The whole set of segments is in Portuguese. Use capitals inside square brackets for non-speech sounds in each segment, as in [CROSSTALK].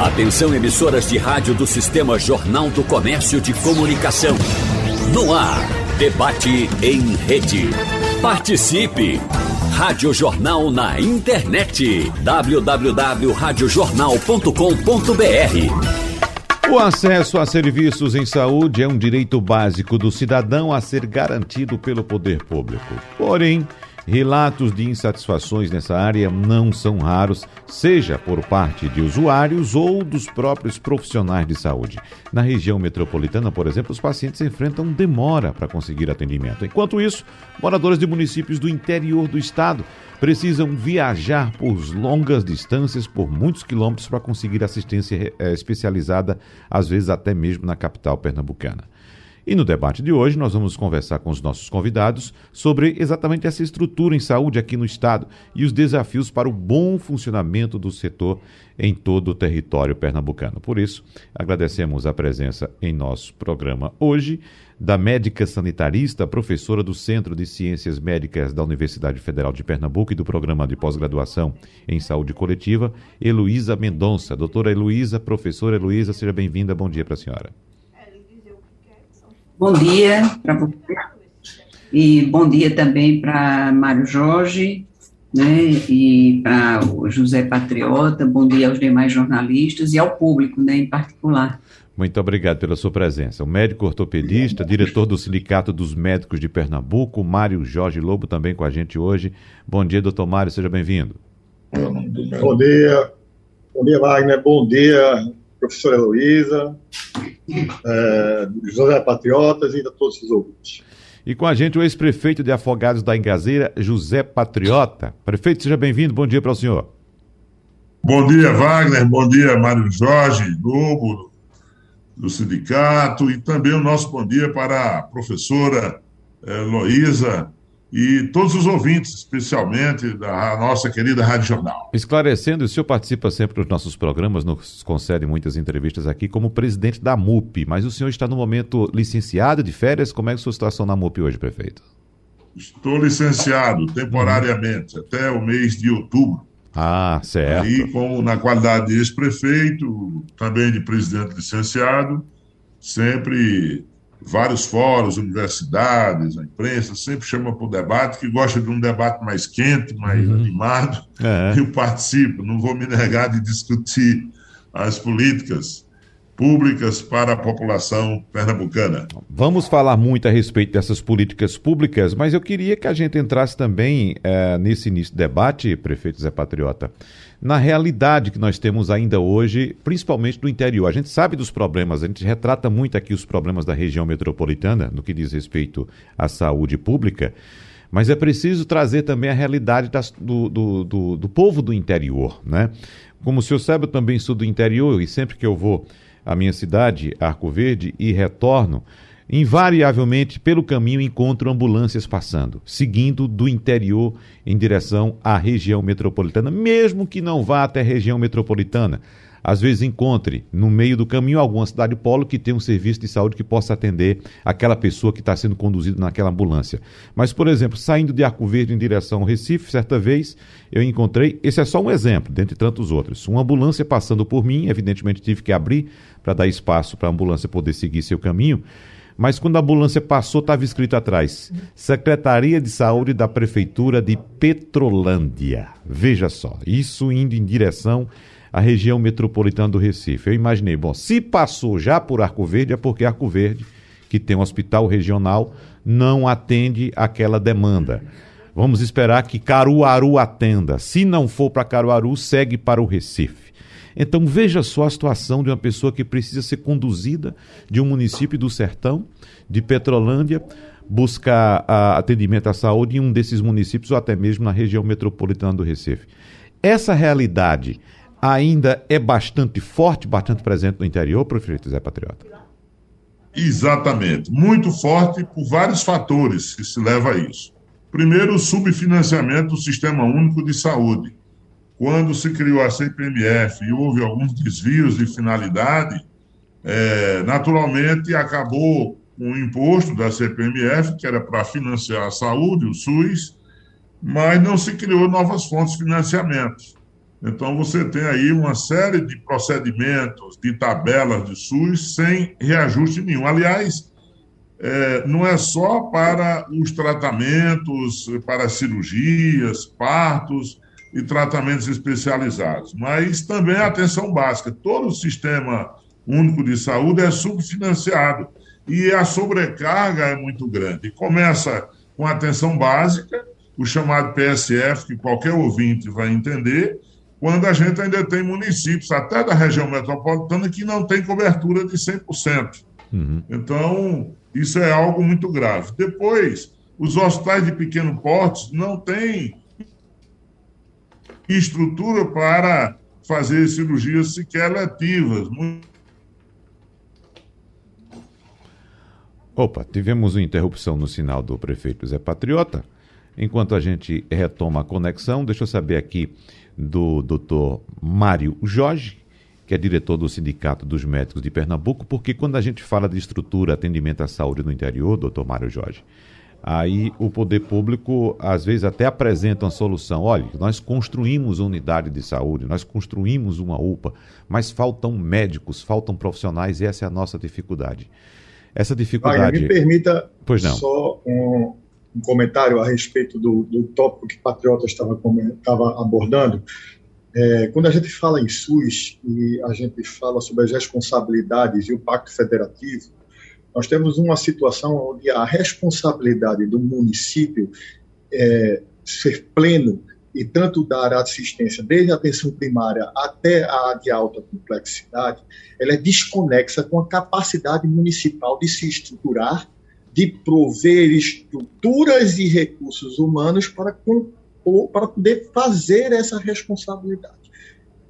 Atenção emissoras de rádio do Sistema Jornal do Comércio de Comunicação. No ar, debate em rede. Participe! Rádio Jornal na internet. www.radiojornal.com.br O acesso a serviços em saúde é um direito básico do cidadão a ser garantido pelo poder público. Porém, Relatos de insatisfações nessa área não são raros, seja por parte de usuários ou dos próprios profissionais de saúde. Na região metropolitana, por exemplo, os pacientes enfrentam demora para conseguir atendimento. Enquanto isso, moradores de municípios do interior do estado precisam viajar por longas distâncias, por muitos quilômetros, para conseguir assistência eh, especializada, às vezes até mesmo na capital pernambucana. E no debate de hoje nós vamos conversar com os nossos convidados sobre exatamente essa estrutura em saúde aqui no estado e os desafios para o bom funcionamento do setor em todo o território pernambucano. Por isso, agradecemos a presença em nosso programa hoje da médica sanitarista, professora do Centro de Ciências Médicas da Universidade Federal de Pernambuco e do programa de pós-graduação em saúde coletiva, Heloísa Mendonça. Doutora Heloísa, professora Heloísa, seja bem-vinda. Bom dia para a senhora. Bom dia para você e bom dia também para Mário Jorge, né, e para o José Patriota, bom dia aos demais jornalistas e ao público, né, em particular. Muito obrigado pela sua presença. O médico ortopedista, diretor do Sindicato dos Médicos de Pernambuco, Mário Jorge Lobo, também com a gente hoje. Bom dia, doutor Mário, seja bem-vindo. Bom dia, bom dia, Wagner, bom dia, professora Heloísa, é, José Patriotas e a todos os ouvintes. E com a gente o ex-prefeito de Afogados da Engazeira, José Patriota. Prefeito, seja bem-vindo. Bom dia para o senhor. Bom dia, Wagner. Bom dia, Mário Jorge, Lobo, do sindicato. E também o nosso bom dia para a professora eh, Luísa e todos os ouvintes, especialmente da nossa querida Rádio Jornal. Esclarecendo, o senhor participa sempre dos nossos programas, nos concede muitas entrevistas aqui como presidente da MUP, mas o senhor está no momento licenciado de férias, como é a sua situação na MUP hoje, prefeito? Estou licenciado temporariamente até o mês de outubro. Ah, certo. E como na qualidade de ex-prefeito, também de presidente licenciado, sempre vários fóruns, universidades, a imprensa sempre chama para o debate, que gosta de um debate mais quente, mais uhum. animado. É. [LAUGHS] Eu participo, não vou me negar de discutir as políticas públicas para a população pernambucana. Vamos falar muito a respeito dessas políticas públicas, mas eu queria que a gente entrasse também é, nesse início do debate, prefeito Zé Patriota, na realidade que nós temos ainda hoje, principalmente no interior. A gente sabe dos problemas, a gente retrata muito aqui os problemas da região metropolitana, no que diz respeito à saúde pública, mas é preciso trazer também a realidade das, do, do, do, do povo do interior, né? Como o senhor sabe, eu também sou do interior e sempre que eu vou a minha cidade, Arco Verde, e retorno, invariavelmente pelo caminho encontro ambulâncias passando, seguindo do interior em direção à região metropolitana, mesmo que não vá até a região metropolitana. Às vezes encontre no meio do caminho alguma cidade polo que tem um serviço de saúde que possa atender aquela pessoa que está sendo conduzida naquela ambulância. Mas, por exemplo, saindo de Arco Verde em direção ao Recife, certa vez eu encontrei, esse é só um exemplo, dentre tantos outros, uma ambulância passando por mim, evidentemente tive que abrir para dar espaço para a ambulância poder seguir seu caminho. Mas quando a ambulância passou, estava escrito atrás: Secretaria de Saúde da Prefeitura de Petrolândia. Veja só, isso indo em direção à região metropolitana do Recife. Eu imaginei, bom, se passou já por Arco Verde, é porque Arco Verde, que tem um hospital regional, não atende aquela demanda. Vamos esperar que Caruaru atenda. Se não for para Caruaru, segue para o Recife. Então veja só a situação de uma pessoa que precisa ser conduzida de um município do sertão, de Petrolândia, buscar atendimento à saúde em um desses municípios ou até mesmo na região metropolitana do Recife. Essa realidade ainda é bastante forte, bastante presente no interior, prefeito Zé Patriota? Exatamente. Muito forte por vários fatores que se leva a isso. Primeiro, o subfinanciamento do Sistema Único de Saúde quando se criou a CPMF e houve alguns desvios de finalidade, é, naturalmente acabou o imposto da CPMF, que era para financiar a saúde, o SUS, mas não se criou novas fontes de financiamento. Então, você tem aí uma série de procedimentos, de tabelas de SUS sem reajuste nenhum. Aliás, é, não é só para os tratamentos, para cirurgias, partos e tratamentos especializados, mas também a atenção básica. Todo o sistema único de saúde é subfinanciado e a sobrecarga é muito grande. Começa com a atenção básica, o chamado PSF, que qualquer ouvinte vai entender, quando a gente ainda tem municípios, até da região metropolitana, que não tem cobertura de 100%. Uhum. Então, isso é algo muito grave. Depois, os hospitais de pequeno porte não têm estrutura para fazer cirurgias sequer letivas. Opa, tivemos uma interrupção no sinal do prefeito Zé Patriota. Enquanto a gente retoma a conexão, deixa eu saber aqui do doutor Mário Jorge, que é diretor do Sindicato dos Médicos de Pernambuco, porque quando a gente fala de estrutura, atendimento à saúde no interior, doutor Mário Jorge, aí o poder público às vezes até apresenta uma solução. Olha, nós construímos unidade de saúde, nós construímos uma UPA, mas faltam médicos, faltam profissionais e essa é a nossa dificuldade. Essa dificuldade. Wagner, me permita pois não. só um, um comentário a respeito do, do tópico que Patriota estava, estava abordando. É, quando a gente fala em SUS e a gente fala sobre as responsabilidades e o Pacto Federativo, nós temos uma situação onde a responsabilidade do município é, ser pleno e tanto dar assistência desde a atenção primária até a de alta complexidade, ela é desconexa com a capacidade municipal de se estruturar de prover estruturas e recursos humanos para, para poder fazer essa responsabilidade.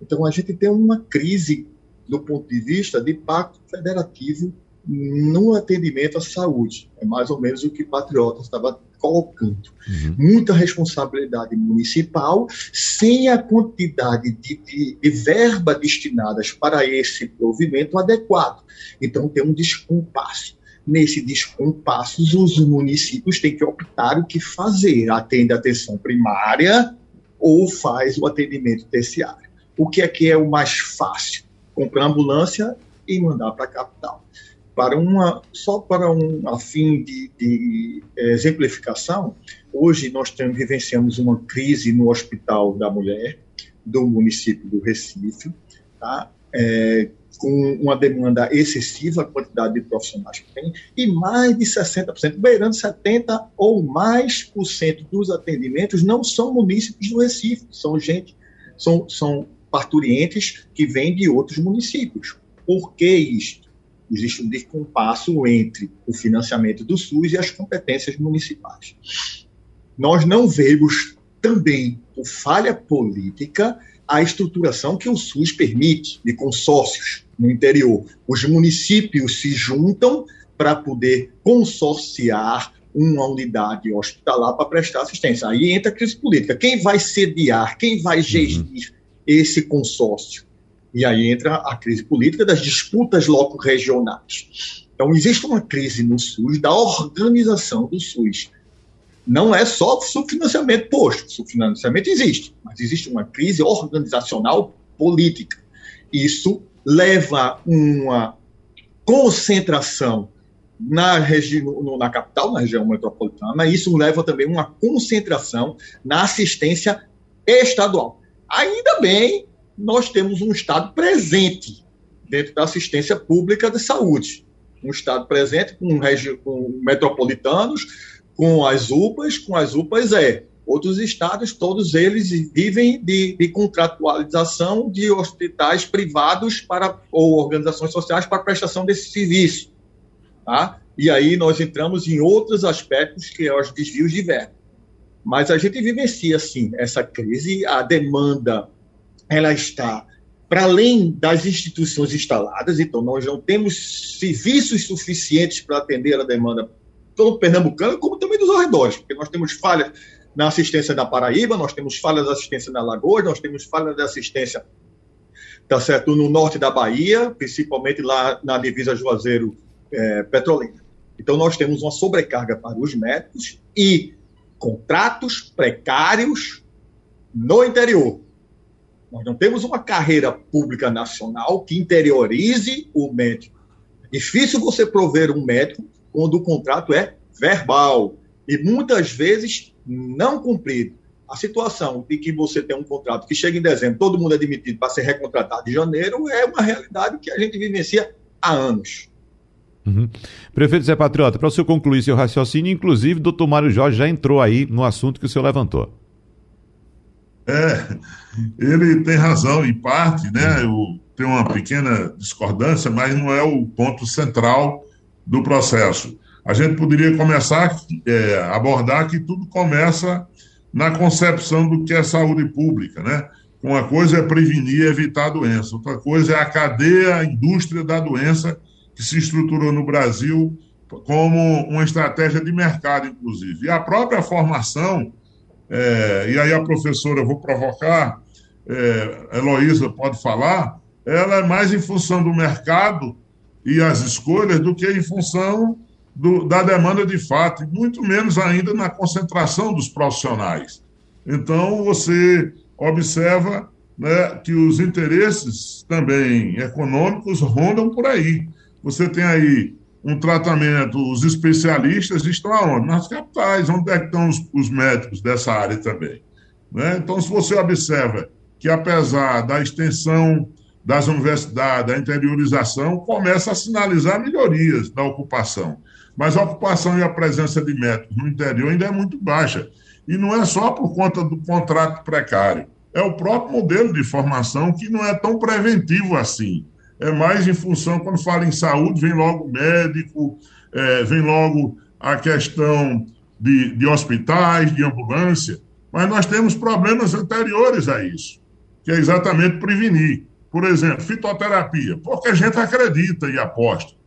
Então, a gente tem uma crise do ponto de vista de pacto federativo no atendimento à saúde. É mais ou menos o que Patriota estava colocando. Uhum. Muita responsabilidade municipal, sem a quantidade de, de, de verba destinadas para esse provimento adequado. Então, tem um descompasso. Nesse descompasso, os municípios têm que optar o que fazer. Atende a atenção primária ou faz o atendimento terciário. O que é que é o mais fácil? Comprar ambulância e mandar para a capital. Para uma, só para um a fim de, de eh, exemplificação, hoje nós temos, vivenciamos uma crise no Hospital da Mulher do município do Recife, tá? É, com uma demanda excessiva, a quantidade de profissionais que tem, e mais de 60%, beirando 70% ou mais por cento dos atendimentos não são munícipes do Recife, são gente, são, são parturientes que vêm de outros municípios. Por que isto? Existe um descompasso entre o financiamento do SUS e as competências municipais. Nós não vemos também, por falha política, a estruturação que o SUS permite de consórcios no interior. Os municípios se juntam para poder consorciar uma unidade hospitalar para prestar assistência. Aí entra a crise política. Quem vai sediar, quem vai gerir uhum. esse consórcio? E aí entra a crise política das disputas loco-regionais. Então, existe uma crise no SUS da organização do SUS. Não é só subfinanciamento posto, subfinanciamento existe, mas existe uma crise organizacional política. Isso leva uma concentração na região, na capital, na região metropolitana, isso leva também uma concentração na assistência estadual. Ainda bem, nós temos um Estado presente dentro da assistência pública de saúde. Um Estado presente com, com metropolitanos, com as UPAs, com as UPAs é. Outros estados, todos eles vivem de, de, contratualização de hospitais privados para, ou organizações sociais para prestação desse serviço. Tá? E aí nós entramos em outros aspectos, que é os desvios de verba. Mas a gente vivencia, sim, essa crise, a demanda ela está para além das instituições instaladas, então nós não temos serviços suficientes para atender a demanda todo pernambucano, como também dos arredores, porque nós temos falhas na assistência da Paraíba, nós temos falhas de assistência na Lagoa, nós temos falhas de assistência tá certo, no norte da Bahia, principalmente lá na divisa Juazeiro é, Petrolina. Então, nós temos uma sobrecarga para os médicos e contratos precários no interior. Nós não temos uma carreira pública nacional que interiorize o médico. É difícil você prover um médico quando o contrato é verbal e muitas vezes não cumprido. A situação de que você tem um contrato que chega em dezembro, todo mundo é demitido para ser recontratado em janeiro, é uma realidade que a gente vivencia há anos. Uhum. Prefeito Zé Patriota, para o senhor concluir seu raciocínio, inclusive, o doutor Mário Jorge já entrou aí no assunto que o senhor levantou. É, ele tem razão em parte, né? Eu tenho uma pequena discordância, mas não é o ponto central do processo. A gente poderia começar é, abordar que tudo começa na concepção do que é saúde pública, né? Uma coisa é prevenir e evitar a doença, outra coisa é a cadeia, a indústria da doença que se estruturou no Brasil como uma estratégia de mercado, inclusive. E a própria formação, é, e aí a professora, eu vou provocar, é, Heloísa pode falar, ela é mais em função do mercado e as escolhas do que em função do, da demanda de fato, e muito menos ainda na concentração dos profissionais. Então, você observa né, que os interesses também econômicos rondam por aí. Você tem aí um tratamento, os especialistas estão aonde? Nas capitais, onde é que estão os, os médicos dessa área também. Né? Então, se você observa que, apesar da extensão das universidades, da interiorização, começa a sinalizar melhorias da ocupação mas a ocupação e a presença de médicos no interior ainda é muito baixa. E não é só por conta do contrato precário, é o próprio modelo de formação que não é tão preventivo assim. É mais em função, quando fala em saúde, vem logo médico, é, vem logo a questão de, de hospitais, de ambulância, mas nós temos problemas anteriores a isso, que é exatamente prevenir. Por exemplo, fitoterapia, porque a gente acredita e aposta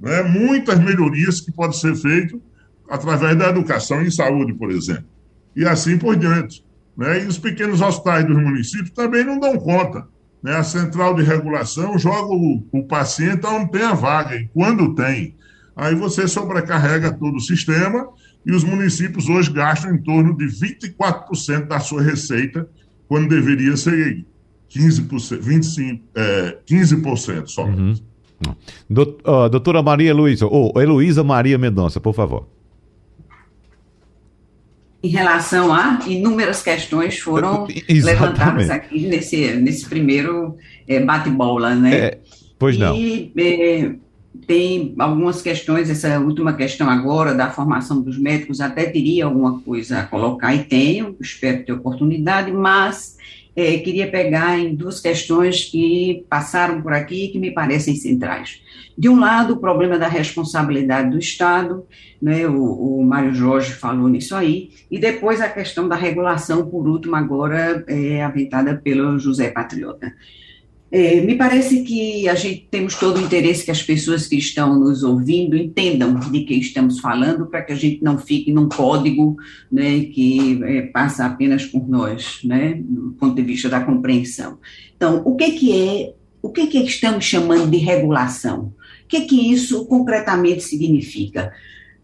né, muitas melhorias que podem ser feitas através da educação em saúde, por exemplo, e assim por diante. Né? E os pequenos hospitais dos municípios também não dão conta. Né? A central de regulação joga o, o paciente onde tem a vaga, e quando tem. Aí você sobrecarrega todo o sistema e os municípios hoje gastam em torno de 24% da sua receita, quando deveria ser 15%, 25%, é, 15% somente. Uhum. Doutora Maria Luísa, ou Heloísa Maria Mendonça, por favor. Em relação a inúmeras questões foram [LAUGHS] levantadas aqui nesse, nesse primeiro é, bate-bola, né? É, pois não. E é, tem algumas questões, essa última questão agora da formação dos médicos, até teria alguma coisa a colocar, e tenho, espero ter oportunidade, mas é, queria pegar em duas questões que passaram por aqui e que me parecem centrais. De um lado, o problema da responsabilidade do Estado, né, o, o Mário Jorge falou nisso aí, e depois a questão da regulação, por último, agora é, aventada pelo José Patriota. É, me parece que a gente temos todo o interesse que as pessoas que estão nos ouvindo entendam de que estamos falando, para que a gente não fique num código né, que é, passa apenas por nós, né, do ponto de vista da compreensão. Então, o que, que é, o que, que estamos chamando de regulação? O que, que isso concretamente significa?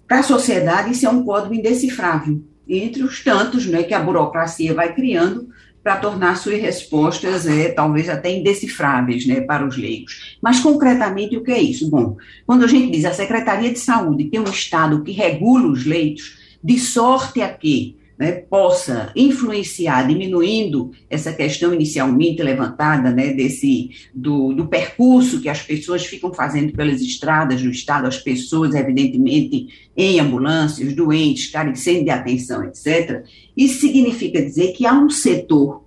Para a sociedade, isso é um código indecifrável, entre os tantos né, que a burocracia vai criando para tornar suas respostas é, talvez até indecifráveis né, para os leigos. Mas, concretamente, o que é isso? Bom, quando a gente diz a Secretaria de Saúde tem um Estado que regula os leitos, de sorte a que né, possa influenciar, diminuindo essa questão inicialmente levantada, né, desse, do, do, percurso que as pessoas ficam fazendo pelas estradas do Estado, as pessoas, evidentemente, em ambulâncias, doentes, carecendo de atenção, etc. Isso significa dizer que há um setor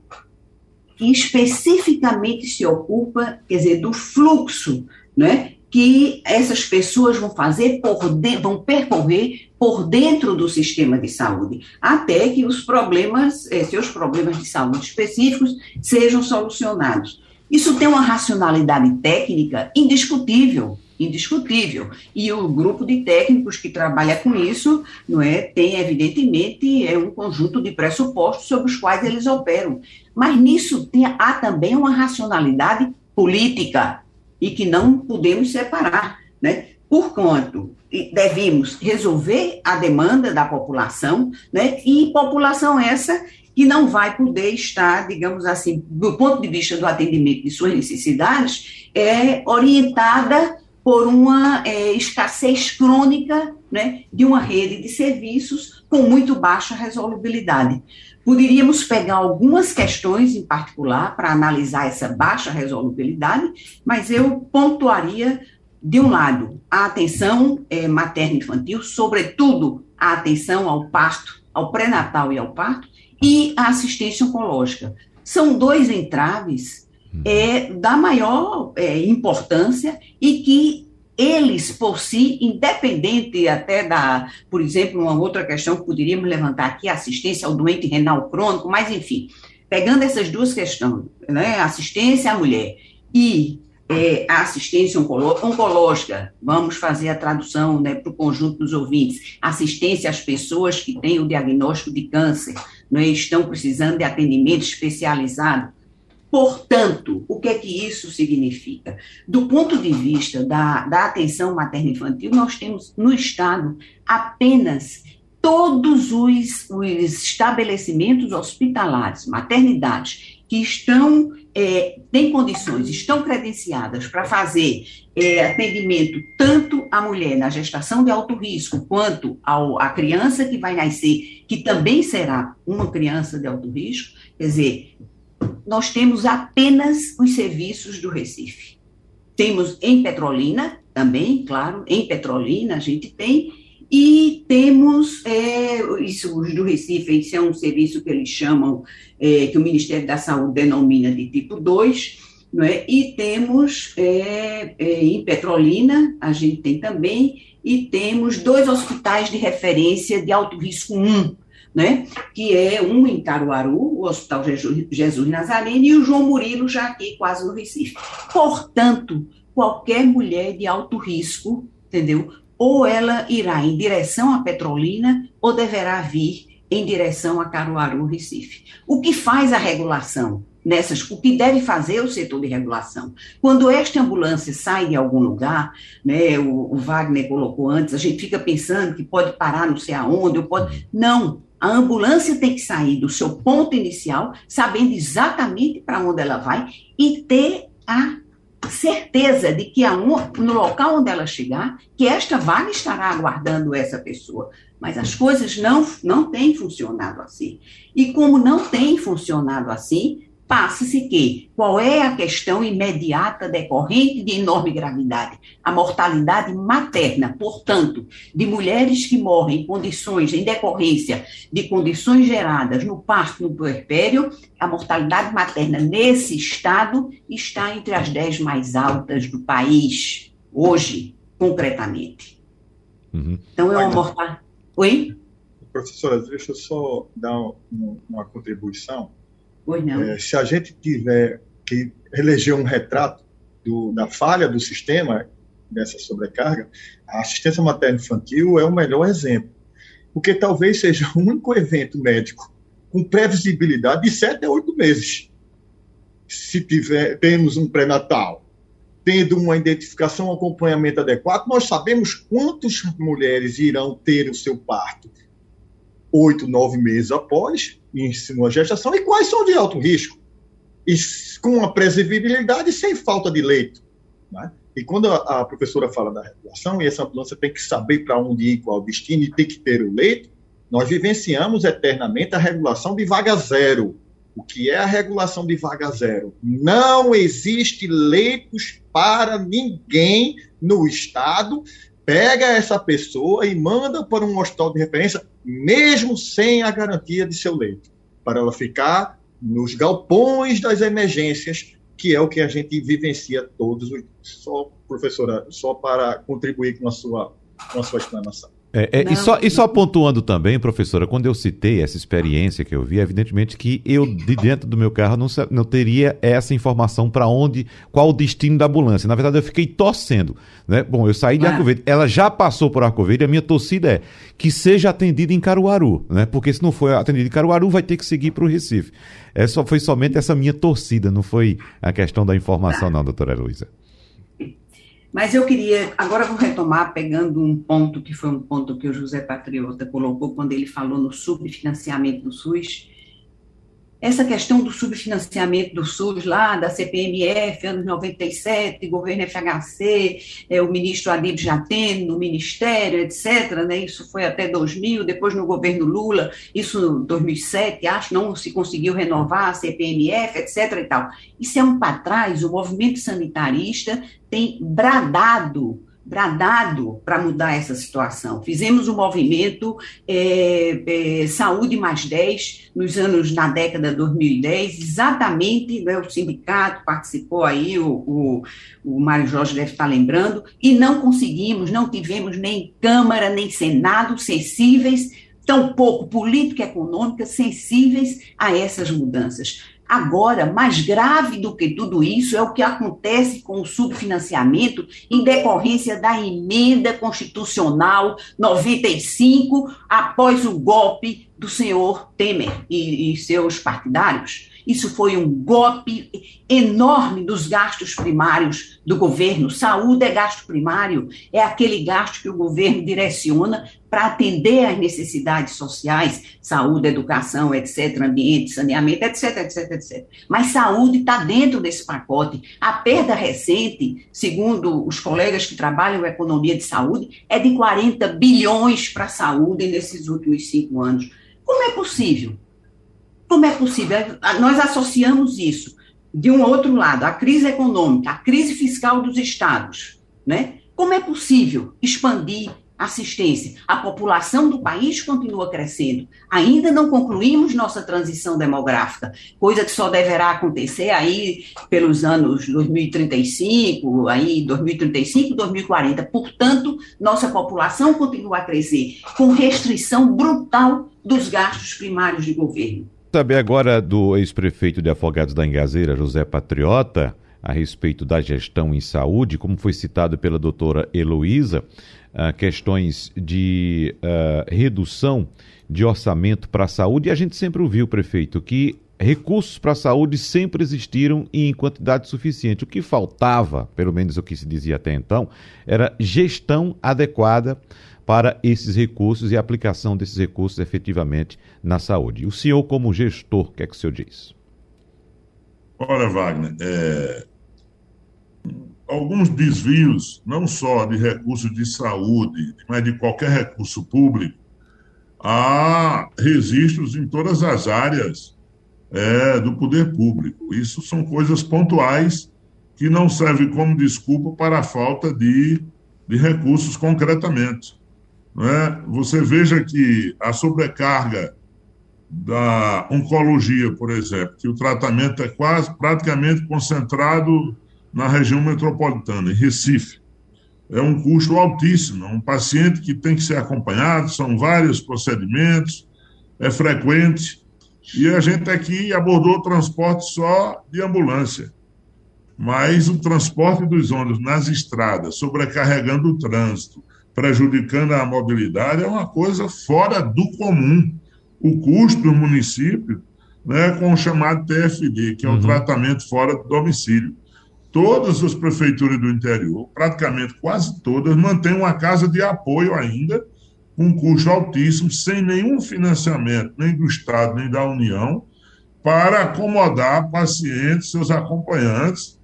que especificamente se ocupa, quer dizer, do fluxo, né, que essas pessoas vão fazer por vão percorrer por dentro do sistema de saúde, até que os problemas, eh, seus problemas de saúde específicos sejam solucionados. Isso tem uma racionalidade técnica indiscutível, indiscutível. E o grupo de técnicos que trabalha com isso, não é, tem evidentemente é um conjunto de pressupostos sobre os quais eles operam. Mas nisso tem, há também uma racionalidade política e que não podemos separar, né? Porquanto devemos resolver a demanda da população, né? E população essa que não vai poder estar, digamos assim, do ponto de vista do atendimento de suas necessidades, é orientada por uma é, escassez crônica né, de uma rede de serviços com muito baixa resolubilidade. Poderíamos pegar algumas questões em particular para analisar essa baixa resolubilidade, mas eu pontuaria, de um lado, a atenção é, materno-infantil, sobretudo a atenção ao parto, ao pré-natal e ao parto, e a assistência oncológica. São dois entraves é, da maior é, importância e que eles, por si, independente até da, por exemplo, uma outra questão que poderíamos levantar aqui, assistência ao doente renal crônico, mas enfim, pegando essas duas questões, né, assistência à mulher e é, a assistência oncológica, vamos fazer a tradução né, para o conjunto dos ouvintes, assistência às pessoas que têm o diagnóstico de câncer, né, estão precisando de atendimento especializado, Portanto, o que é que isso significa? Do ponto de vista da, da atenção materno-infantil, nós temos no Estado apenas todos os, os estabelecimentos hospitalares, maternidades, que estão, é, têm condições, estão credenciadas para fazer é, atendimento tanto à mulher na gestação de alto risco, quanto ao, à criança que vai nascer, que também será uma criança de alto risco, quer dizer, nós temos apenas os serviços do Recife. Temos em Petrolina, também, claro, em Petrolina a gente tem, e temos, é, isso, os do Recife, isso é um serviço que eles chamam, é, que o Ministério da Saúde denomina de tipo 2, não é? e temos é, é, em Petrolina, a gente tem também, e temos dois hospitais de referência de alto risco 1, né? que é um em Caruaru, o Hospital Jesus Nazareno, e o João Murilo, já aqui quase no Recife. Portanto, qualquer mulher de alto risco, entendeu? Ou ela irá em direção à Petrolina, ou deverá vir em direção a Caruaru, Recife. O que faz a regulação? Nessas, o que deve fazer o setor de regulação? Quando esta ambulância sai de algum lugar, né, o, o Wagner colocou antes, a gente fica pensando que pode parar não sei aonde, ou pode. Não, a ambulância tem que sair do seu ponto inicial, sabendo exatamente para onde ela vai e ter a certeza de que no local onde ela chegar, que esta vaga estará aguardando essa pessoa. Mas as coisas não, não têm funcionado assim. E como não tem funcionado assim, Passa-se que qual é a questão imediata decorrente de enorme gravidade? A mortalidade materna, portanto, de mulheres que morrem em condições, em decorrência de condições geradas no parto, no puerpério, a mortalidade materna nesse estado está entre as dez mais altas do país, hoje, concretamente. Uhum. Então, é uma mortalidade. Oi? Professora, deixa eu só dar uma contribuição Pois não. É, se a gente tiver que eleger um retrato do, da falha do sistema, dessa sobrecarga, a assistência materno-infantil é o melhor exemplo. Porque talvez seja o único evento médico com previsibilidade de sete a oito meses. Se tiver, temos um pré-natal, tendo uma identificação, um acompanhamento adequado, nós sabemos quantas mulheres irão ter o seu parto oito, nove meses após uma gestação e quais são de alto risco, e com uma previsibilidade sem falta de leito. Né? E quando a, a, professora fala da regulação, e essa ambulância tem que saber para onde ir, qual o destino, e tem que ter o leito, nós vivenciamos eternamente a regulação de vaga zero. O que é a regulação de vaga zero? Não existe leitos para ninguém no Estado pega essa pessoa e manda para um hospital de referência, mesmo sem a garantia de seu leito, para ela ficar nos galpões das emergências, que é o que a gente vivencia todos os Só, professora, só para contribuir com a sua, com a sua explanação. É, é, e, só, e só pontuando também, professora, quando eu citei essa experiência que eu vi, evidentemente que eu, de dentro do meu carro, não, não teria essa informação para onde, qual o destino da ambulância. Na verdade, eu fiquei torcendo. Né? Bom, eu saí de ah. Arco ela já passou por Arco Verde, a minha torcida é que seja atendida em Caruaru, né? porque se não for atendida em Caruaru, vai ter que seguir para o Recife. É só, foi somente essa minha torcida, não foi a questão da informação, não, doutora Luísa. Mas eu queria, agora vou retomar, pegando um ponto que foi um ponto que o José Patriota colocou quando ele falou no subfinanciamento do SUS. Essa questão do subfinanciamento do SUS lá, da CPMF, anos 97, governo FHC, é, o ministro Adib Jatene no ministério, etc., né, isso foi até 2000, depois no governo Lula, isso 2007, acho, não se conseguiu renovar a CPMF, etc. e tal. Isso é um para trás, o movimento sanitarista tem bradado bradado para mudar essa situação. Fizemos um movimento é, é, Saúde mais 10 nos anos, na década de 2010, exatamente, né, o sindicato participou aí, o, o, o Mário Jorge deve estar lembrando, e não conseguimos, não tivemos nem Câmara, nem Senado sensíveis, tampouco política e econômica sensíveis a essas mudanças. Agora, mais grave do que tudo isso é o que acontece com o subfinanciamento em decorrência da emenda constitucional 95, após o golpe do senhor Temer e, e seus partidários. Isso foi um golpe enorme dos gastos primários do governo. Saúde é gasto primário, é aquele gasto que o governo direciona para atender às necessidades sociais, saúde, educação, etc., ambiente, saneamento, etc., etc., etc. Mas saúde está dentro desse pacote. A perda recente, segundo os colegas que trabalham em economia de saúde, é de 40 bilhões para a saúde nesses últimos cinco anos. Como é possível? Como é possível? Nós associamos isso, de um outro lado, a crise econômica, a crise fiscal dos estados. Né? Como é possível expandir assistência? A população do país continua crescendo. Ainda não concluímos nossa transição demográfica, coisa que só deverá acontecer aí pelos anos 2035, aí 2035, 2040. Portanto, nossa população continua a crescer com restrição brutal dos gastos primários de governo. Saber agora do ex-prefeito de Afogados da Engazeira, José Patriota, a respeito da gestão em saúde, como foi citado pela doutora Heloísa, uh, questões de uh, redução de orçamento para a saúde, e a gente sempre ouviu, prefeito, que recursos para a saúde sempre existiram e em quantidade suficiente. O que faltava, pelo menos o que se dizia até então, era gestão adequada para esses recursos e aplicação desses recursos efetivamente na saúde. O senhor, como gestor, o que é que o senhor diz? Ora, Wagner, é... alguns desvios, não só de recursos de saúde, mas de qualquer recurso público, há registros em todas as áreas é, do poder público. Isso são coisas pontuais que não servem como desculpa para a falta de, de recursos concretamente. Né? Você veja que a sobrecarga da oncologia, por exemplo, que o tratamento é quase praticamente concentrado na região metropolitana, em Recife. É um custo altíssimo, é um paciente que tem que ser acompanhado, são vários procedimentos, é frequente, e a gente aqui abordou o transporte só de ambulância. Mas o transporte dos ônibus nas estradas, sobrecarregando o trânsito, prejudicando a mobilidade, é uma coisa fora do comum. O custo do município né, com o chamado TFD, que é o uhum. tratamento fora do domicílio. Todas as prefeituras do interior, praticamente quase todas, mantêm uma casa de apoio ainda, com custo altíssimo, sem nenhum financiamento, nem do Estado, nem da União, para acomodar pacientes, seus acompanhantes,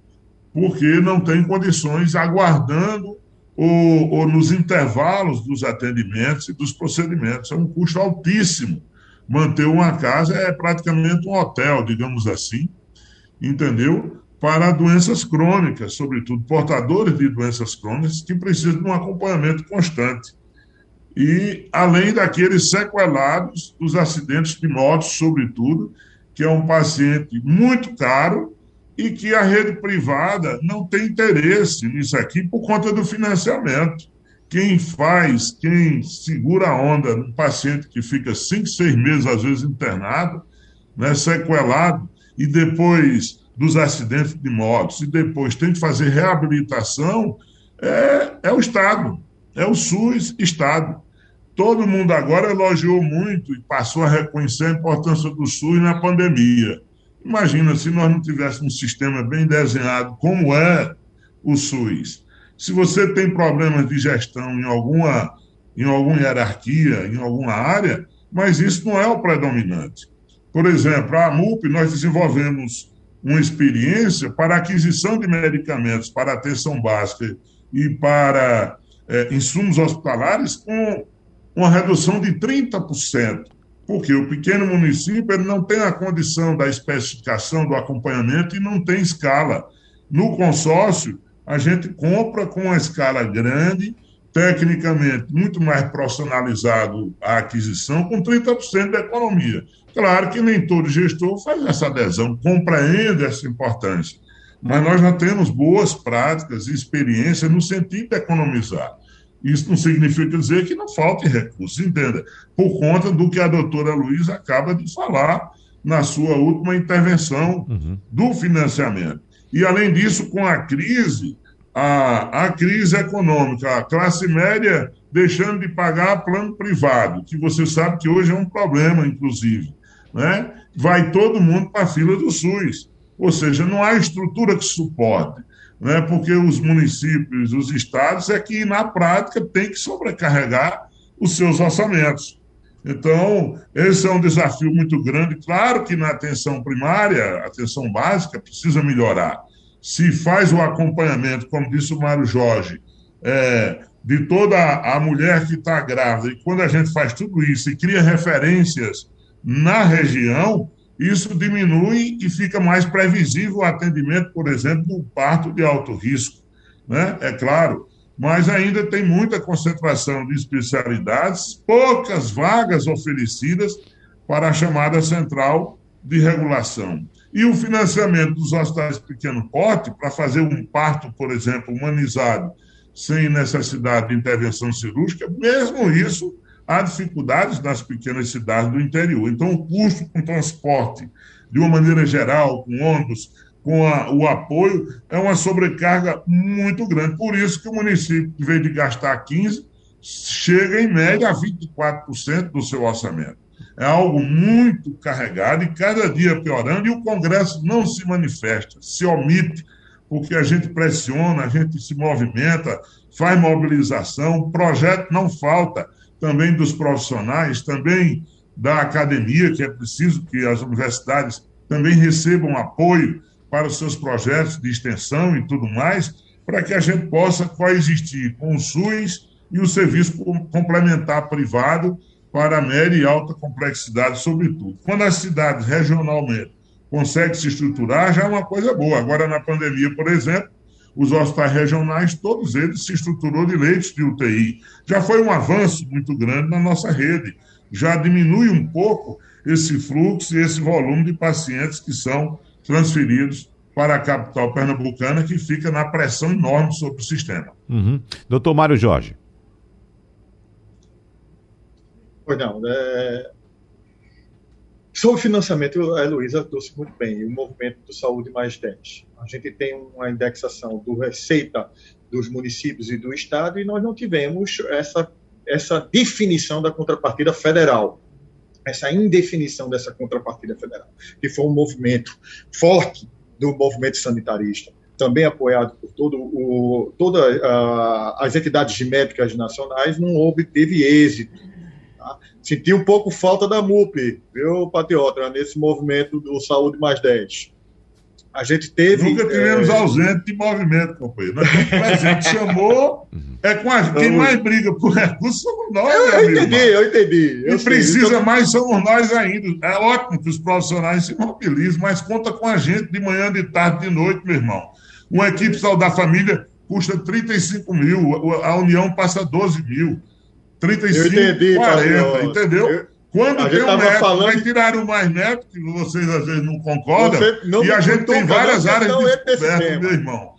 porque não tem condições, aguardando ou, ou nos intervalos dos atendimentos e dos procedimentos. É um custo altíssimo. Manter uma casa é praticamente um hotel, digamos assim, entendeu? Para doenças crônicas, sobretudo portadores de doenças crônicas que precisam de um acompanhamento constante. E além daqueles sequelados dos acidentes de moto, sobretudo, que é um paciente muito caro e que a rede privada não tem interesse nisso aqui por conta do financiamento. Quem faz, quem segura a onda num paciente que fica cinco, seis meses, às vezes internado, né, sequelado, e depois dos acidentes de motos, e depois tem que fazer reabilitação, é, é o Estado, é o SUS Estado. Todo mundo agora elogiou muito e passou a reconhecer a importância do SUS na pandemia. Imagina se nós não tivéssemos um sistema bem desenhado como é o SUS. Se você tem problemas de gestão em alguma, em alguma hierarquia, em alguma área, mas isso não é o predominante. Por exemplo, a MUP, nós desenvolvemos uma experiência para aquisição de medicamentos para atenção básica e para é, insumos hospitalares com uma redução de 30%, porque o pequeno município ele não tem a condição da especificação do acompanhamento e não tem escala. No consórcio, a gente compra com uma escala grande, tecnicamente muito mais profissionalizado a aquisição, com 30% da economia. Claro que nem todo gestor faz essa adesão, compreende essa importância, mas nós já temos boas práticas e experiência no sentido de economizar. Isso não significa dizer que não falte recursos, entenda, por conta do que a doutora Luiz acaba de falar na sua última intervenção uhum. do financiamento. E, além disso, com a crise, a, a crise econômica, a classe média deixando de pagar plano privado, que você sabe que hoje é um problema, inclusive, né? vai todo mundo para a fila do SUS. Ou seja, não há estrutura que suporte né, porque os municípios, os estados, é que, na prática, tem que sobrecarregar os seus orçamentos. Então, esse é um desafio muito grande. Claro que na atenção primária, atenção básica, precisa melhorar. Se faz o acompanhamento, como disse o Mário Jorge, é, de toda a mulher que está grávida, e quando a gente faz tudo isso e cria referências na região, isso diminui e fica mais previsível o atendimento, por exemplo, do parto de alto risco, né? É claro, mas ainda tem muita concentração de especialidades, poucas vagas oferecidas para a chamada central de regulação. E o financiamento dos hospitais de pequeno porte, para fazer um parto, por exemplo, humanizado, sem necessidade de intervenção cirúrgica, mesmo isso há dificuldades nas pequenas cidades do interior. Então, o custo com transporte, de uma maneira geral, com ônibus, com a, o apoio, é uma sobrecarga muito grande. Por isso que o município, em vez de gastar 15%, chega em média a 24% do seu orçamento. É algo muito carregado e cada dia piorando, e o Congresso não se manifesta, se omite, porque a gente pressiona, a gente se movimenta, faz mobilização, projeto não falta também dos profissionais, também da academia, que é preciso que as universidades também recebam apoio para os seus projetos de extensão e tudo mais, para que a gente possa coexistir com o SUS e o serviço complementar privado para média e alta complexidade, sobretudo. Quando as cidades regionalmente conseguem se estruturar, já é uma coisa boa. Agora, na pandemia, por exemplo, os hospitais regionais, todos eles se estruturou de leitos de UTI. Já foi um avanço muito grande na nossa rede. Já diminui um pouco esse fluxo e esse volume de pacientes que são transferidos para a capital pernambucana, que fica na pressão enorme sobre o sistema. Uhum. Doutor Mário Jorge. Pois não, é, Sobre financiamento, a Heloísa trouxe muito bem, o movimento do Saúde Mais 10. A gente tem uma indexação do receita dos municípios e do Estado e nós não tivemos essa, essa definição da contrapartida federal, essa indefinição dessa contrapartida federal, que foi um movimento forte do movimento sanitarista, também apoiado por todo o, todas as entidades médicas nacionais, não obteve êxito Tá? Senti um pouco falta da MUP, viu, Patriota, nesse movimento do Saúde Mais 10. A gente teve. Nunca tivemos é... ausente de movimento, companheiro. Nós presente, chamou, é com a, quem mais briga por recursos somos nós, eu, eu entendi, eu entendi. Eu e precisa então... mais somos nós ainda. É ótimo que os profissionais se mobilizem, mas conta com a gente de manhã, de tarde, de noite, meu irmão. Uma equipe Saúde da Família custa 35 mil, a União passa 12 mil. 35, entendi, 40, entendeu? Eu, Quando tem um neto, falando... vai tirar o mais neto, que vocês às vezes não concordam, não, e a gente tem várias áreas de descoberta, meu irmão.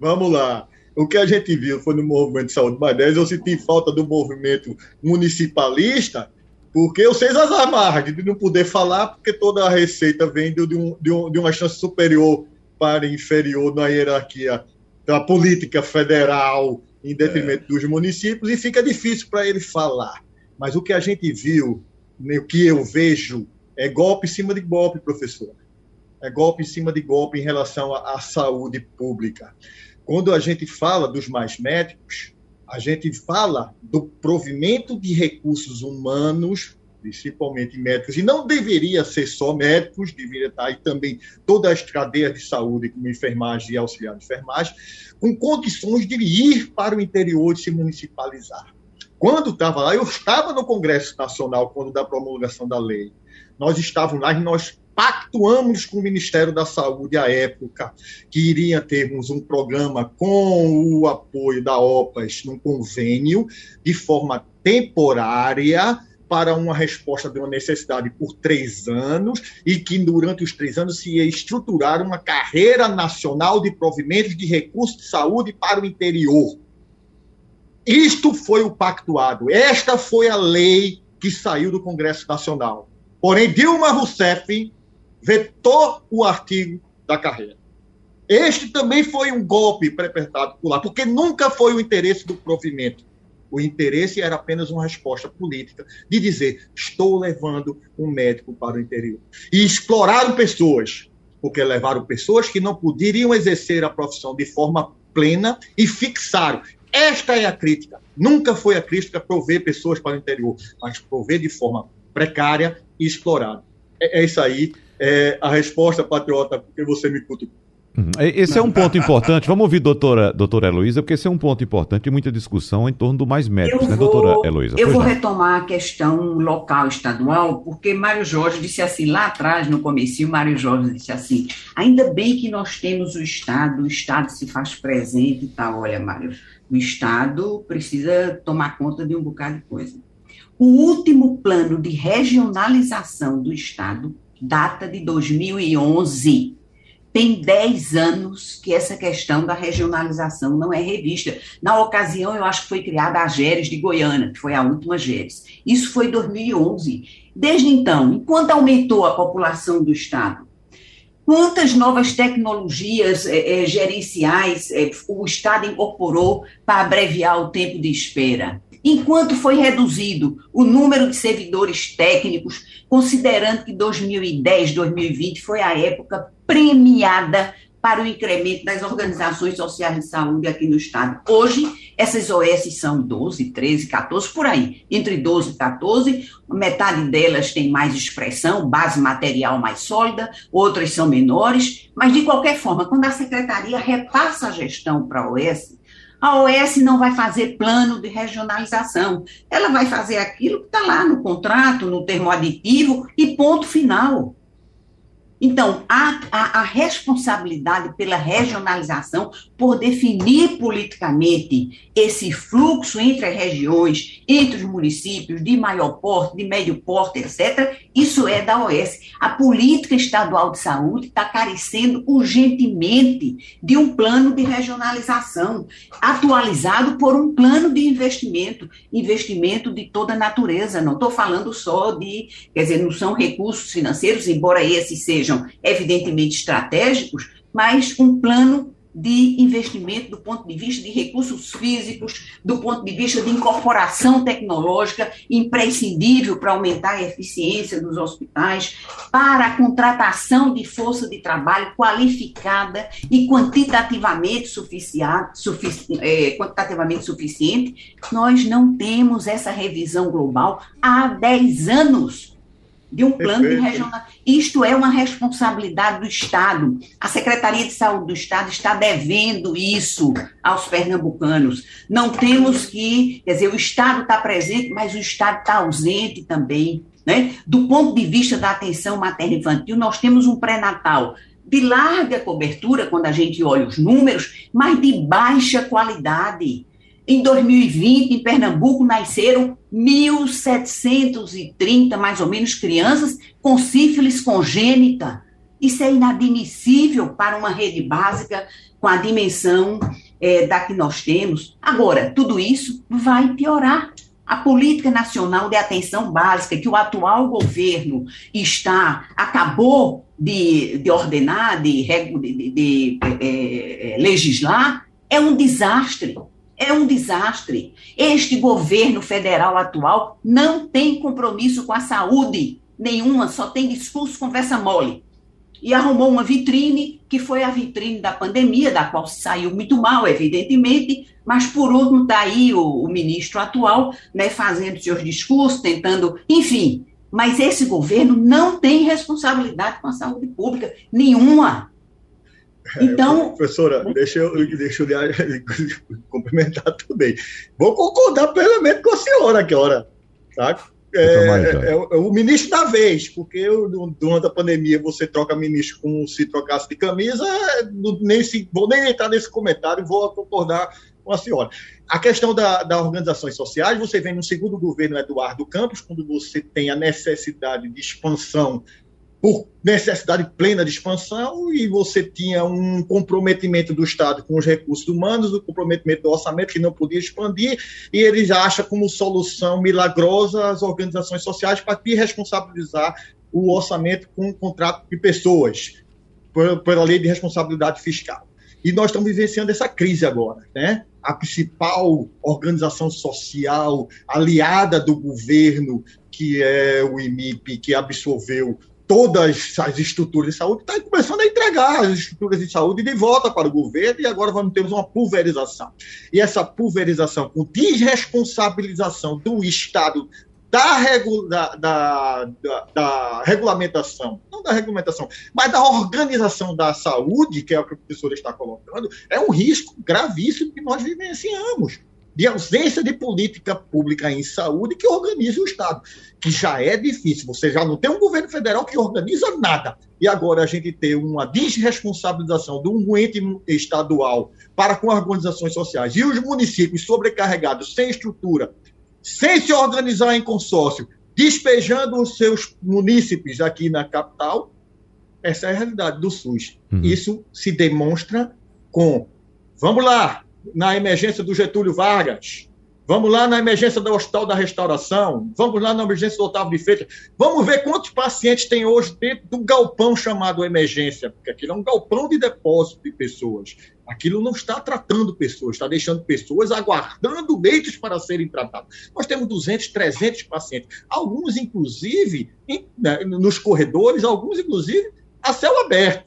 Vamos lá. O que a gente viu foi no movimento de saúde mais 10, eu senti falta do movimento municipalista, porque eu sei as amarras de não poder falar, porque toda a receita vem de, um, de, um, de uma chance superior para inferior na hierarquia da política federal, em detrimento é. dos municípios, e fica difícil para ele falar. Mas o que a gente viu, o que eu vejo, é golpe em cima de golpe, professor. É golpe em cima de golpe em relação à, à saúde pública. Quando a gente fala dos mais médicos, a gente fala do provimento de recursos humanos principalmente médicos, e não deveria ser só médicos, deveria estar aí também todas as cadeias de saúde, como enfermagem e auxiliar de enfermagem, com condições de ir para o interior e se municipalizar. Quando estava lá, eu estava no Congresso Nacional, quando da promulgação da lei. Nós estávamos lá e nós pactuamos com o Ministério da Saúde à época que iria termos um programa com o apoio da OPAS num convênio de forma temporária para uma resposta de uma necessidade por três anos e que durante os três anos se estruturar uma carreira nacional de provimentos de recursos de saúde para o interior. Isto foi o pactuado. Esta foi a lei que saiu do Congresso Nacional. Porém, Dilma Rousseff vetou o artigo da carreira. Este também foi um golpe perpetrado por lá, porque nunca foi o interesse do provimento. O interesse era apenas uma resposta política de dizer: estou levando um médico para o interior. E exploraram pessoas, porque levaram pessoas que não poderiam exercer a profissão de forma plena e fixaram. Esta é a crítica. Nunca foi a crítica prover pessoas para o interior, mas prover de forma precária e explorada. É, é isso aí é, a resposta, patriota, porque você me cutucou. Uhum. Esse é um ponto importante. Vamos ouvir doutora, doutora Heloísa, porque esse é um ponto importante e muita discussão em torno do mais médicos, eu né, vou, doutora Heloísa? Eu vou não. retomar a questão local, estadual, porque Mário Jorge disse assim, lá atrás, no começo, Mário Jorge disse assim, ainda bem que nós temos o Estado, o Estado se faz presente e tal. Olha, Mário, o Estado precisa tomar conta de um bocado de coisa. O último plano de regionalização do Estado data de 2011. Tem 10 anos que essa questão da regionalização não é revista. Na ocasião, eu acho que foi criada a GERES de Goiânia, que foi a última GERES. Isso foi 2011. Desde então, enquanto aumentou a população do Estado, quantas novas tecnologias é, é, gerenciais é, o Estado incorporou para abreviar o tempo de espera? Enquanto foi reduzido o número de servidores técnicos, considerando que 2010, 2020 foi a época premiada para o incremento das organizações sociais de saúde aqui no estado. Hoje, essas OS são 12, 13, 14, por aí, entre 12 e 14, metade delas tem mais expressão, base material mais sólida, outras são menores, mas de qualquer forma, quando a secretaria repassa a gestão para a OS, a OS não vai fazer plano de regionalização. Ela vai fazer aquilo que está lá no contrato, no termo aditivo e ponto final. Então, a, a, a, responsabilidade pela regionalização, por definir politicamente esse fluxo entre as regiões, entre os municípios de maior porte, de médio porte, etc., isso é da OS. A política estadual de saúde está carecendo urgentemente de um plano de regionalização, atualizado por um plano de investimento, investimento de toda natureza. Não estou falando só de, quer dizer, não são recursos financeiros, embora esses sejam sejam evidentemente estratégicos, mas um plano de investimento do ponto de vista de recursos físicos, do ponto de vista de incorporação tecnológica, imprescindível para aumentar a eficiência dos hospitais, para a contratação de força de trabalho qualificada e quantitativamente, sufici é, quantitativamente suficiente. Nós não temos essa revisão global há 10 anos de um plano Perfeito. de regional. Isto é uma responsabilidade do Estado. A Secretaria de Saúde do Estado está devendo isso aos pernambucanos. Não temos que, quer dizer, o Estado está presente, mas o Estado está ausente também. Né? Do ponto de vista da atenção materno-infantil, nós temos um pré-natal de larga cobertura, quando a gente olha os números, mas de baixa qualidade. Em 2020, em Pernambuco, nasceram 1.730, mais ou menos, crianças com sífilis congênita. Isso é inadmissível para uma rede básica com a dimensão é, da que nós temos. Agora, tudo isso vai piorar. A política nacional de atenção básica que o atual governo está acabou de, de ordenar, de, de, de é, legislar, é um desastre é um desastre. Este governo federal atual não tem compromisso com a saúde nenhuma, só tem discurso, conversa mole. E arrumou uma vitrine, que foi a vitrine da pandemia, da qual saiu muito mal, evidentemente, mas por último está aí o, o, ministro atual, né, fazendo seus discursos, tentando, enfim, Mas esse governo não tem responsabilidade com a saúde pública, nenhuma. É, então. É, professora, deixa eu, deixa eu [LAUGHS] complementar também. Vou concordar plenamente com a senhora aqui, hora. Tá? É, é, é, o ministro da vez, porque durante a pandemia você troca ministro como se trocasse de camisa, nem se, vou nem entrar nesse comentário, vou concordar com a senhora. A questão da, das organizações sociais, você vem no segundo governo Eduardo Campos, quando você tem a necessidade de expansão por necessidade plena de expansão e você tinha um comprometimento do Estado com os recursos humanos, o comprometimento do orçamento que não podia expandir, e eles acham como solução milagrosa as organizações sociais para responsabilizar o orçamento com o contrato de pessoas, pela lei de responsabilidade fiscal. E nós estamos vivenciando essa crise agora, né? A principal organização social aliada do governo, que é o IMIP, que absorveu todas as estruturas de saúde, está começando a entregar as estruturas de saúde de volta para o governo e agora vamos ter uma pulverização. E essa pulverização com desresponsabilização do Estado da, regu da, da, da, regulamentação, não da regulamentação, mas da organização da saúde, que é o que o professor está colocando, é um risco gravíssimo que nós vivenciamos de ausência de política pública em saúde que organize o Estado, que já é difícil. Você já não tem um governo federal que organiza nada. E agora a gente tem uma desresponsabilização de um ente estadual para com organizações sociais e os municípios sobrecarregados, sem estrutura, sem se organizar em consórcio, despejando os seus munícipes aqui na capital. Essa é a realidade do SUS. Uhum. Isso se demonstra com. Vamos lá, na emergência do Getúlio Vargas, vamos lá na emergência do Hospital da Restauração, vamos lá na emergência do Otávio de Freitas, vamos ver quantos pacientes tem hoje dentro do galpão chamado emergência, porque aquilo é um galpão de depósito de pessoas. Aquilo não está tratando pessoas, está deixando pessoas aguardando leitos para serem tratados. Nós temos 200, 300 pacientes, alguns, inclusive, em, né, nos corredores, alguns, inclusive, a céu aberto.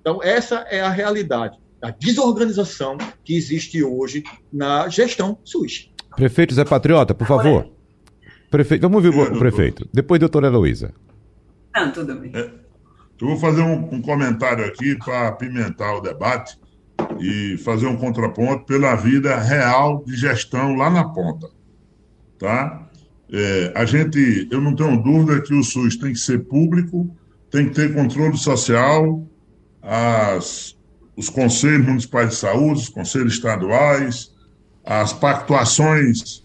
Então, essa é a realidade da desorganização que existe hoje na gestão SUS. Prefeito Zé Patriota, por favor. Prefeito, vamos ouvir é, o prefeito. Depois, doutora Heloísa. Não, tudo bem. É, eu vou fazer um, um comentário aqui para apimentar o debate e fazer um contraponto pela vida real de gestão lá na ponta. Tá? É, a gente, eu não tenho dúvida que o SUS tem que ser público, tem que ter controle social, as os conselhos municipais de saúde, os conselhos estaduais, as pactuações.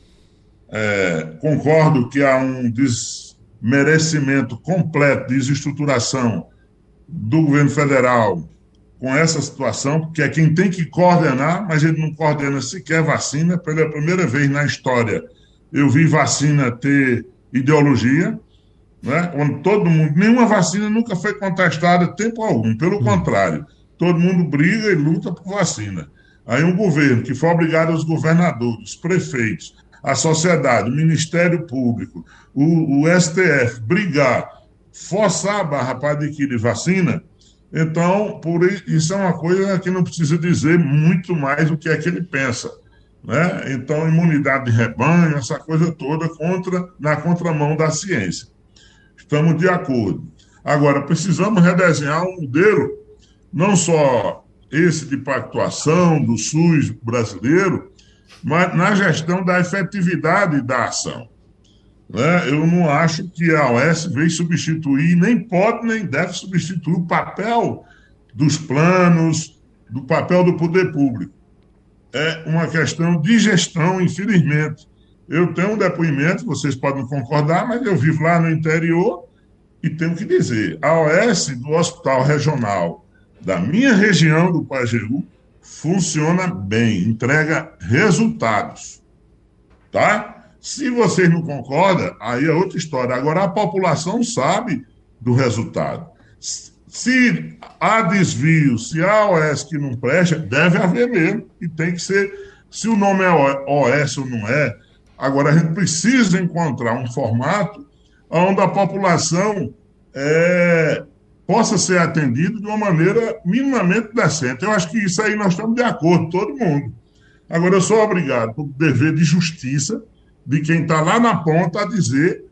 É, concordo que há um desmerecimento completo, desestruturação do governo federal com essa situação, porque é quem tem que coordenar, mas ele não coordena sequer vacina. Pela primeira vez na história, eu vi vacina ter ideologia, né? onde todo mundo, nenhuma vacina nunca foi contestada tempo algum, pelo hum. Todo mundo briga e luta por vacina. Aí um governo que for obrigado aos governadores, os prefeitos, a sociedade, o Ministério Público, o, o STF brigar, forçar a barra para adquirir vacina, então por isso é uma coisa que não precisa dizer muito mais do que é que ele pensa. Né? Então, imunidade de rebanho, essa coisa toda contra, na contramão da ciência. Estamos de acordo. Agora, precisamos redesenhar um modelo não só esse de pactuação do SUS brasileiro, mas na gestão da efetividade da ação. Né? Eu não acho que a OS veio substituir, nem pode nem deve substituir o papel dos planos, do papel do poder público. É uma questão de gestão, infelizmente. Eu tenho um depoimento, vocês podem concordar, mas eu vivo lá no interior e tenho que dizer: a OS do Hospital Regional da minha região do Pajeú funciona bem, entrega resultados. Tá? Se vocês não concordam, aí é outra história. Agora, a população sabe do resultado. Se há desvio, se há OS que não presta, deve haver mesmo. E tem que ser. Se o nome é OS ou não é. Agora, a gente precisa encontrar um formato onde a população é, possa ser atendido de uma maneira minimamente decente. Eu acho que isso aí nós estamos de acordo, todo mundo. Agora, eu sou obrigado, por dever de justiça, de quem está lá na ponta a dizer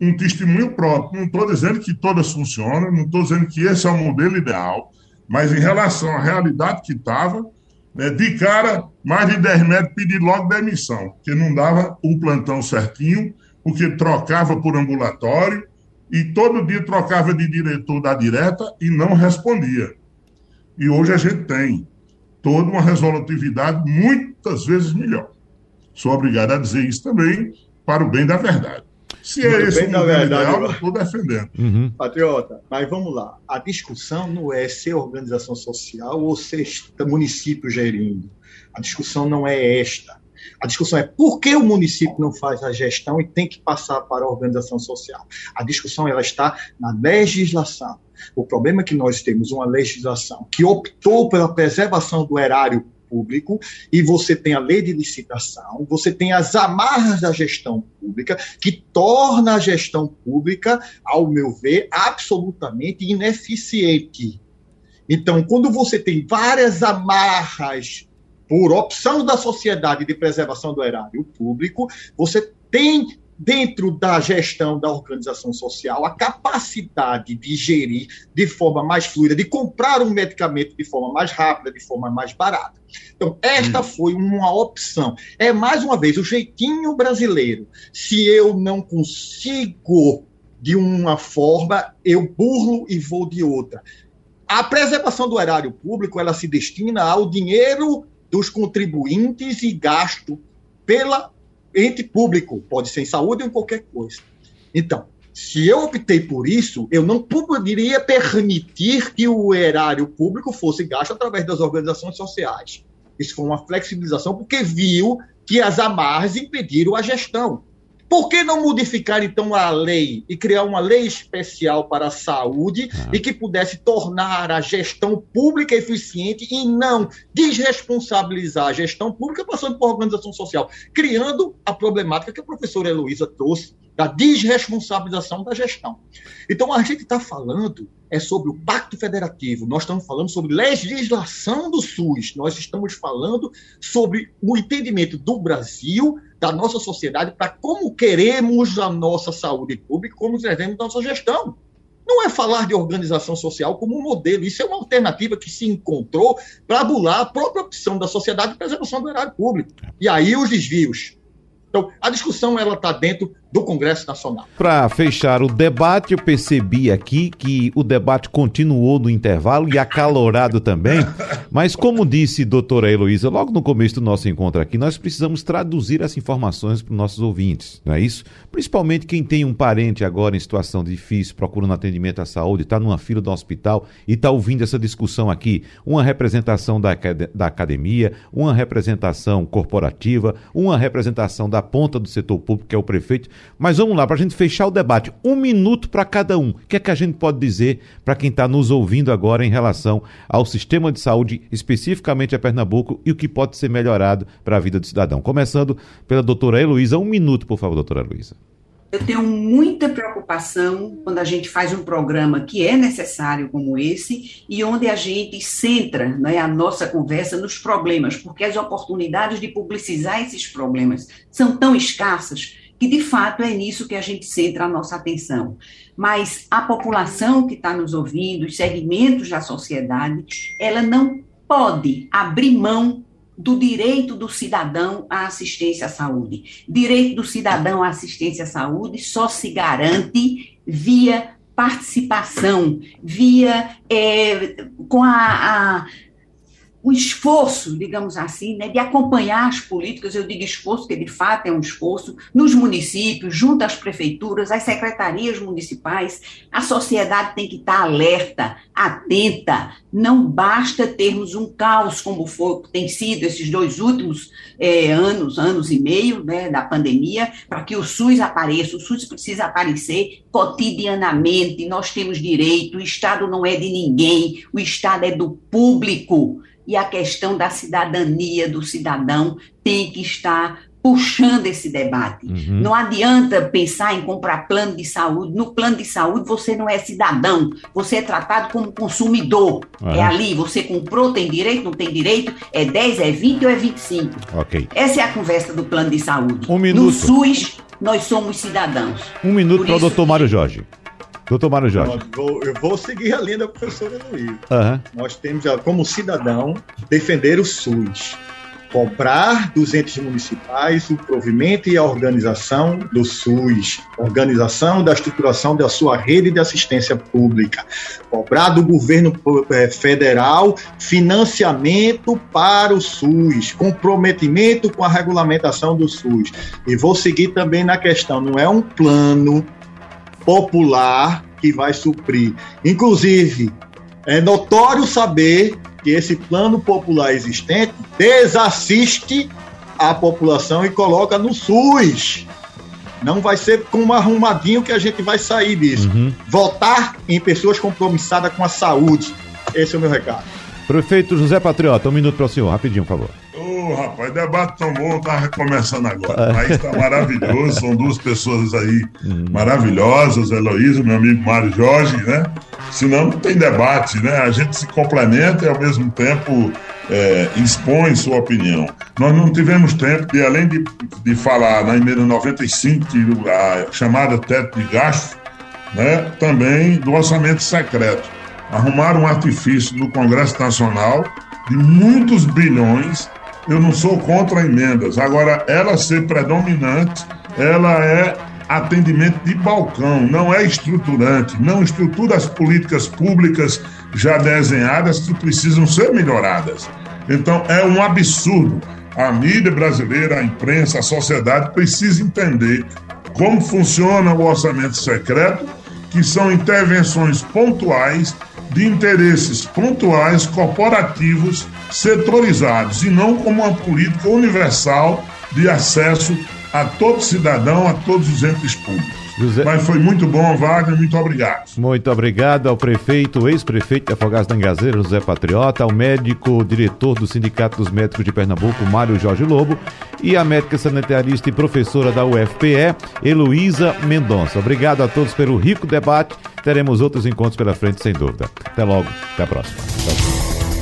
um testemunho próprio. Não estou dizendo que todas funcionam, não estou dizendo que esse é o modelo ideal, mas em relação à realidade que estava, né, de cara, mais de 10 médicos pediram logo demissão, porque não dava o plantão certinho, porque trocava por ambulatório, e todo dia trocava de diretor da direta e não respondia. E hoje a gente tem toda uma resolutividade muitas vezes melhor. Sou obrigado a dizer isso também para o bem da verdade. Se é esse o verdade, ideal, eu estou defendendo. Uhum. Patriota, mas vamos lá. A discussão não é ser organização social ou ser município gerindo. A discussão não é esta. A discussão é por que o município não faz a gestão e tem que passar para a organização social. A discussão ela está na legislação. O problema é que nós temos uma legislação que optou pela preservação do erário público, e você tem a lei de licitação, você tem as amarras da gestão pública, que torna a gestão pública, ao meu ver, absolutamente ineficiente. Então, quando você tem várias amarras por opção da sociedade de preservação do erário público, você tem dentro da gestão da organização social, a capacidade de gerir de forma mais fluida, de comprar um medicamento de forma mais rápida, de forma mais barata. Então, esta hum. foi uma opção. É, mais uma vez, o jeitinho brasileiro. Se eu não consigo de uma forma, eu burlo e vou de outra. A preservação do erário público, ela se destina ao dinheiro dos contribuintes e gasto pela ente público, pode ser em saúde ou em qualquer coisa. Então, se eu optei por isso, eu não poderia permitir que o erário público fosse gasto através das organizações sociais. Isso foi uma flexibilização, porque viu que as amarras impediram a gestão. Por que não modificar, então, a lei e criar uma lei especial para a saúde ah. e que pudesse tornar a gestão pública eficiente e não desresponsabilizar a gestão pública passando por organização social, criando a problemática que a professora Heloísa trouxe da desresponsabilização da gestão. Então, a gente está falando é sobre o Pacto Federativo, nós estamos falando sobre legislação do SUS, nós estamos falando sobre o entendimento do Brasil da nossa sociedade para como queremos a nossa saúde pública, como devemos nossa gestão. Não é falar de organização social como um modelo, isso é uma alternativa que se encontrou para bular a própria opção da sociedade de preservação do erário público. E aí os desvios. Então, a discussão ela está dentro do Congresso Nacional. Para fechar o debate, eu percebi aqui que o debate continuou no intervalo e acalorado também. Mas, como disse doutora Heloísa logo no começo do nosso encontro aqui, nós precisamos traduzir essas informações para os nossos ouvintes, não é isso? Principalmente quem tem um parente agora em situação difícil, procurando atendimento à saúde, está numa fila do hospital e está ouvindo essa discussão aqui. Uma representação da, da academia, uma representação corporativa, uma representação da ponta do setor público, que é o prefeito mas vamos lá, para a gente fechar o debate, um minuto para cada um. O que é que a gente pode dizer para quem está nos ouvindo agora em relação ao sistema de saúde, especificamente a Pernambuco, e o que pode ser melhorado para a vida do cidadão? Começando pela doutora Heloísa. Um minuto, por favor, doutora Heloísa. Eu tenho muita preocupação quando a gente faz um programa que é necessário como esse e onde a gente centra né, a nossa conversa nos problemas, porque as oportunidades de publicizar esses problemas são tão escassas que de fato é nisso que a gente centra a nossa atenção. Mas a população que está nos ouvindo, os segmentos da sociedade, ela não pode abrir mão do direito do cidadão à assistência à saúde. Direito do cidadão à assistência à saúde só se garante via participação, via é, com a, a o esforço, digamos assim, né, de acompanhar as políticas, eu digo esforço, que de fato é um esforço, nos municípios, junto às prefeituras, às secretarias municipais, a sociedade tem que estar alerta, atenta, não basta termos um caos como foi, tem sido esses dois últimos é, anos, anos e meio né, da pandemia, para que o SUS apareça, o SUS precisa aparecer cotidianamente, nós temos direito, o Estado não é de ninguém, o Estado é do público, e a questão da cidadania do cidadão tem que estar puxando esse debate. Uhum. Não adianta pensar em comprar plano de saúde. No plano de saúde você não é cidadão, você é tratado como consumidor. Uhum. É ali, você comprou, tem direito, não tem direito, é 10, é 20 ou é 25. Ok. Essa é a conversa do plano de saúde. Um minuto. No SUS, nós somos cidadãos. Um minuto para o doutor Mário Jorge. Doutor Mário Jorge. Vou, eu vou seguir a linha da professora Luísa. Uhum. Nós temos, como cidadão, defender o SUS cobrar dos entes municipais o provimento e a organização do SUS, organização da estruturação da sua rede de assistência pública, cobrar do governo eh, federal financiamento para o SUS, comprometimento com a regulamentação do SUS. E vou seguir também na questão, não é um plano popular que vai suprir. Inclusive, é notório saber que esse plano popular existente desassiste a população e coloca no SUS. Não vai ser com um arrumadinho que a gente vai sair disso. Uhum. Votar em pessoas compromissadas com a saúde. Esse é o meu recado. Prefeito José Patriota, um minuto para o senhor, rapidinho, por favor. Ô, oh, rapaz, debate tão bom, tá recomeçando agora. O país está maravilhoso, são duas pessoas aí uhum. maravilhosas, Heloísa, meu amigo Mário Jorge, né? Senão não tem debate, né? A gente se complementa e ao mesmo tempo é, expõe sua opinião. Nós não tivemos tempo de, além de, de falar na emenda 95, que a chamada teto de gasto, né? Também do orçamento secreto. Arrumar um artifício no Congresso Nacional de muitos bilhões. Eu não sou contra emendas. Agora, ela ser predominante, ela é atendimento de balcão, não é estruturante, não estrutura as políticas públicas já desenhadas que precisam ser melhoradas. Então é um absurdo. A mídia brasileira, a imprensa, a sociedade precisa entender como funciona o orçamento secreto, que são intervenções pontuais de interesses pontuais corporativos setorizados e não como uma política universal de acesso a todo cidadão, a todos os entes públicos. José... Mas foi muito bom, Wagner, muito obrigado. Muito obrigado ao prefeito, ex-prefeito de Afogados da Engazeira, José Patriota, ao médico diretor do Sindicato dos Médicos de Pernambuco, Mário Jorge Lobo, e a médica sanitarista e professora da UFPE, Heloísa Mendonça. Obrigado a todos pelo rico debate. Teremos outros encontros pela frente, sem dúvida. Até logo, até a próxima. Tchau.